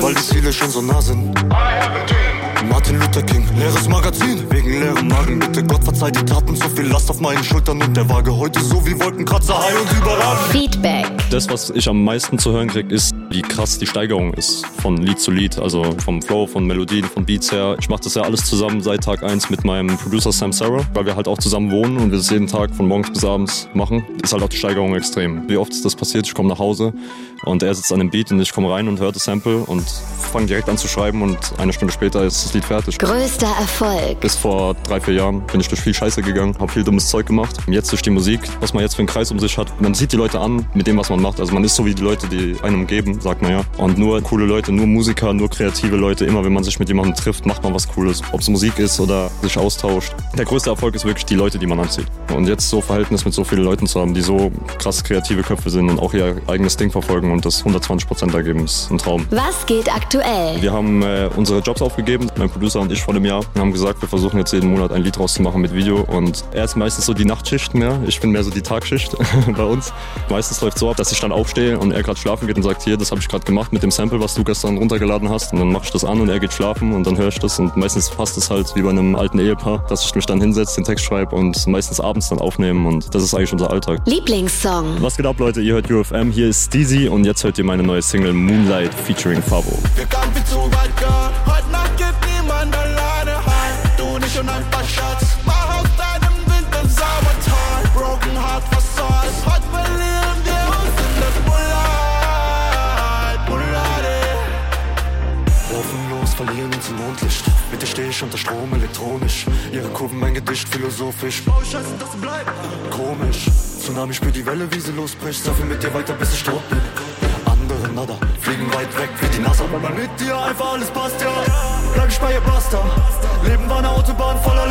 Weil die Ziele schon so nah sind. Martin Luther King, leeres Magazin, wegen leerem Magen. Bitte Gott verzeiht die Taten, so viel Last auf meinen Schultern und der Waage heute so wie Wolkenkratzer, high und überragend. Feedback. Das, was ich am meisten zu hören kriege, ist, wie krass die Steigerung ist von Lied zu Lied. Also vom Flow, von Melodien, von Beats her. Ich mache das ja alles zusammen seit Tag 1 mit meinem Producer Sam Sarah, weil wir halt auch zusammen wohnen und wir das jeden Tag von morgens bis abends machen. Ist halt auch die Steigerung extrem. Wie oft ist das passiert? Ich komme nach Hause und er sitzt an dem Beat und ich komme rein und höre das Sample und fange direkt an zu schreiben und eine Stunde später ist das Lied fertig. Größter Erfolg. Bis vor drei, vier Jahren bin ich durch viel Scheiße gegangen, habe viel dummes Zeug gemacht. Jetzt durch die Musik, was man jetzt für einen Kreis um sich hat, man sieht die Leute an mit dem, was man macht. Also man ist so wie die Leute, die einem umgeben, sagt man ja. Und nur coole Leute, nur Musiker, nur kreative Leute. Immer wenn man sich mit jemandem trifft, macht man was Cooles. Ob es Musik ist oder sich austauscht. Der größte Erfolg ist wirklich die Leute, die man anzieht. Und jetzt so Verhältnis mit so vielen Leuten zu haben, die so krass kreative Köpfe sind und auch ihr eigenes Ding verfolgen und das 120 Prozent ergeben, ist ein Traum. Was geht aktuell? Wir haben äh, unsere Jobs aufgegeben, mein Producer und ich vor einem Jahr. Haben gesagt, wir versuchen jetzt jeden Monat ein Lied rauszumachen mit Video. Und er ist meistens so die Nachtschicht mehr. Ich bin mehr so die Tagschicht bei uns. Meistens läuft so ab, dass ich dann aufstehe und er gerade schlafen geht und sagt, hier, das habe ich gerade gemacht mit dem Sample, was du gestern runtergeladen hast. Und dann mache ich das an und er geht schlafen und dann höre ich das. Und meistens passt es halt wie bei einem alten Ehepaar, dass ich mich dann hinsetze, den Text schreibe und meistens abends dann aufnehmen. Und das ist eigentlich unser Alltag. Lieblingssong. Was geht ab, Leute? Ihr hört UFM. Hier ist Steezy und jetzt hört ihr meine neue Single Moonlight featuring Fabo. Elektronisch. Ihre Kurven mein Gedicht philosophisch. Oh, scheiße, das bleibt komisch. Tsunami spür die Welle, wie sie losbricht. Surfe mit dir weiter, bis ich tot bin. Andere nada, fliegen weit weg wie die NASA. Weil mit dir einfach alles passt, ja. Bleib ich bei ihr, basta. Leben war eine Autobahn voller